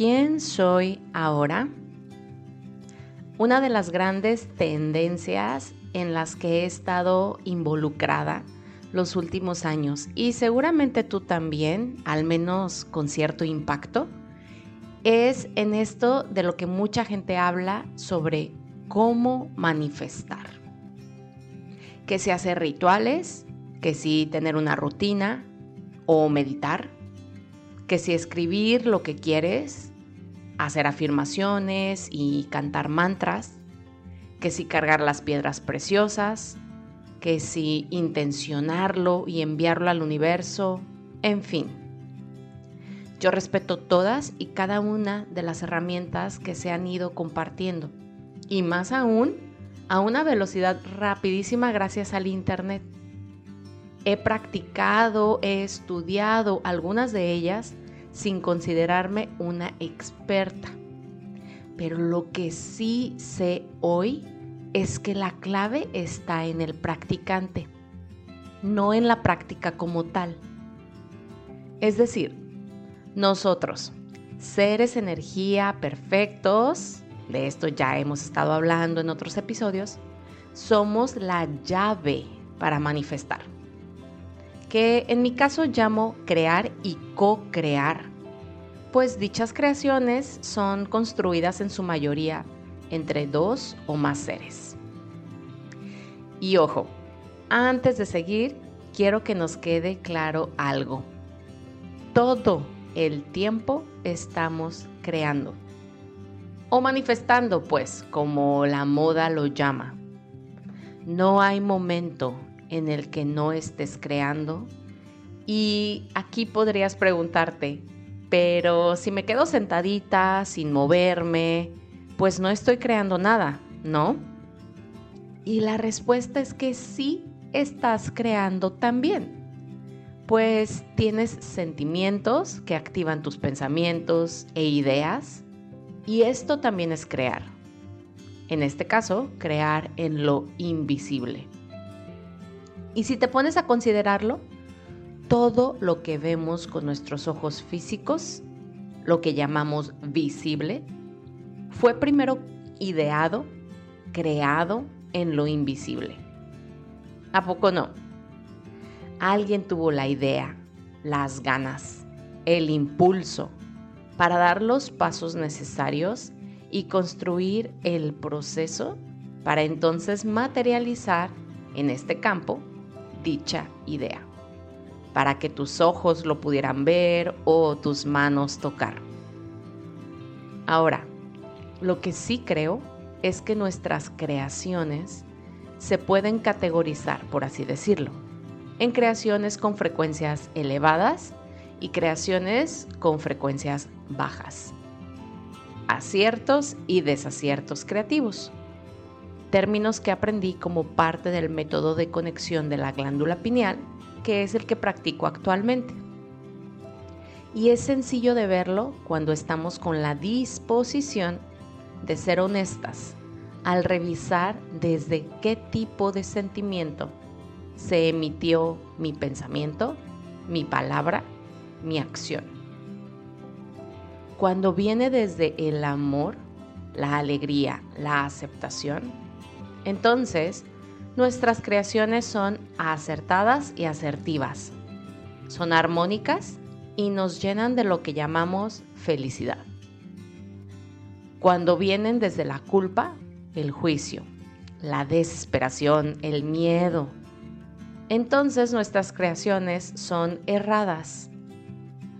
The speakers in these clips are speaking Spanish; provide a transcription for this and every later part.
¿Quién soy ahora? Una de las grandes tendencias en las que he estado involucrada los últimos años y seguramente tú también, al menos con cierto impacto, es en esto de lo que mucha gente habla sobre cómo manifestar. Que si hacer rituales, que si tener una rutina o meditar, que si escribir lo que quieres, hacer afirmaciones y cantar mantras, que si cargar las piedras preciosas, que si intencionarlo y enviarlo al universo, en fin. Yo respeto todas y cada una de las herramientas que se han ido compartiendo y más aún a una velocidad rapidísima gracias al Internet. He practicado, he estudiado algunas de ellas sin considerarme una experta. Pero lo que sí sé hoy es que la clave está en el practicante, no en la práctica como tal. Es decir, nosotros, seres energía perfectos, de esto ya hemos estado hablando en otros episodios, somos la llave para manifestar, que en mi caso llamo crear y co-crear, pues dichas creaciones son construidas en su mayoría entre dos o más seres. Y ojo, antes de seguir, quiero que nos quede claro algo. Todo el tiempo estamos creando. O manifestando, pues, como la moda lo llama. No hay momento en el que no estés creando. Y aquí podrías preguntarte, pero si me quedo sentadita, sin moverme, pues no estoy creando nada, ¿no? Y la respuesta es que sí estás creando también. Pues tienes sentimientos que activan tus pensamientos e ideas y esto también es crear. En este caso, crear en lo invisible. Y si te pones a considerarlo, todo lo que vemos con nuestros ojos físicos, lo que llamamos visible, fue primero ideado, creado en lo invisible. ¿A poco no? Alguien tuvo la idea, las ganas, el impulso para dar los pasos necesarios y construir el proceso para entonces materializar en este campo dicha idea, para que tus ojos lo pudieran ver o tus manos tocar. Ahora, lo que sí creo es que nuestras creaciones se pueden categorizar, por así decirlo, en creaciones con frecuencias elevadas y creaciones con frecuencias bajas. Aciertos y desaciertos creativos. Términos que aprendí como parte del método de conexión de la glándula pineal, que es el que practico actualmente. Y es sencillo de verlo cuando estamos con la disposición de ser honestas al revisar desde qué tipo de sentimiento se emitió mi pensamiento, mi palabra, mi acción. Cuando viene desde el amor, la alegría, la aceptación, entonces nuestras creaciones son acertadas y asertivas, son armónicas y nos llenan de lo que llamamos felicidad cuando vienen desde la culpa, el juicio, la desesperación, el miedo. Entonces nuestras creaciones son erradas.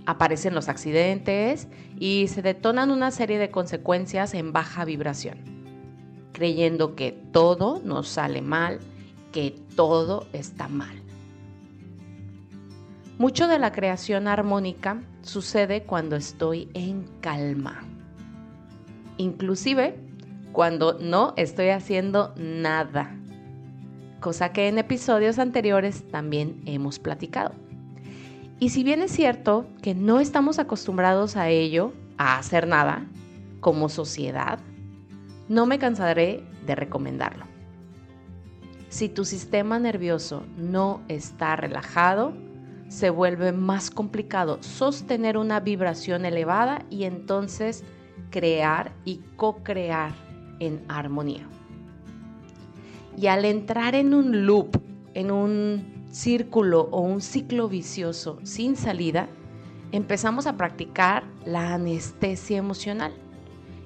Aparecen los accidentes y se detonan una serie de consecuencias en baja vibración, creyendo que todo nos sale mal, que todo está mal. Mucho de la creación armónica sucede cuando estoy en calma inclusive cuando no estoy haciendo nada, cosa que en episodios anteriores también hemos platicado. Y si bien es cierto que no estamos acostumbrados a ello, a hacer nada, como sociedad, no me cansaré de recomendarlo. Si tu sistema nervioso no está relajado, se vuelve más complicado sostener una vibración elevada y entonces crear y co-crear en armonía. Y al entrar en un loop, en un círculo o un ciclo vicioso sin salida, empezamos a practicar la anestesia emocional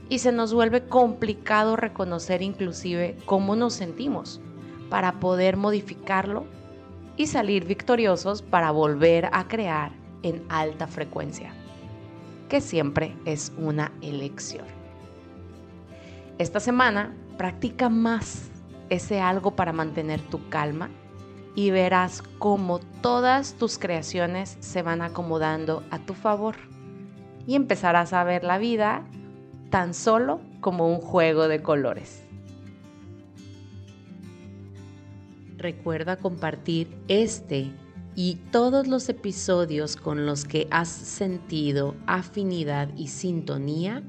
y se nos vuelve complicado reconocer inclusive cómo nos sentimos para poder modificarlo y salir victoriosos para volver a crear en alta frecuencia, que siempre es una elección. Esta semana practica más ese algo para mantener tu calma y verás cómo todas tus creaciones se van acomodando a tu favor y empezarás a ver la vida tan solo como un juego de colores. Recuerda compartir este y todos los episodios con los que has sentido afinidad y sintonía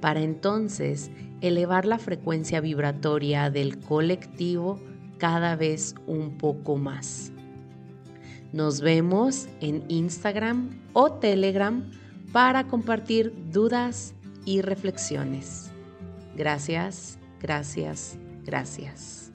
para entonces elevar la frecuencia vibratoria del colectivo cada vez un poco más. Nos vemos en Instagram o Telegram para compartir dudas y reflexiones. Gracias, gracias, gracias.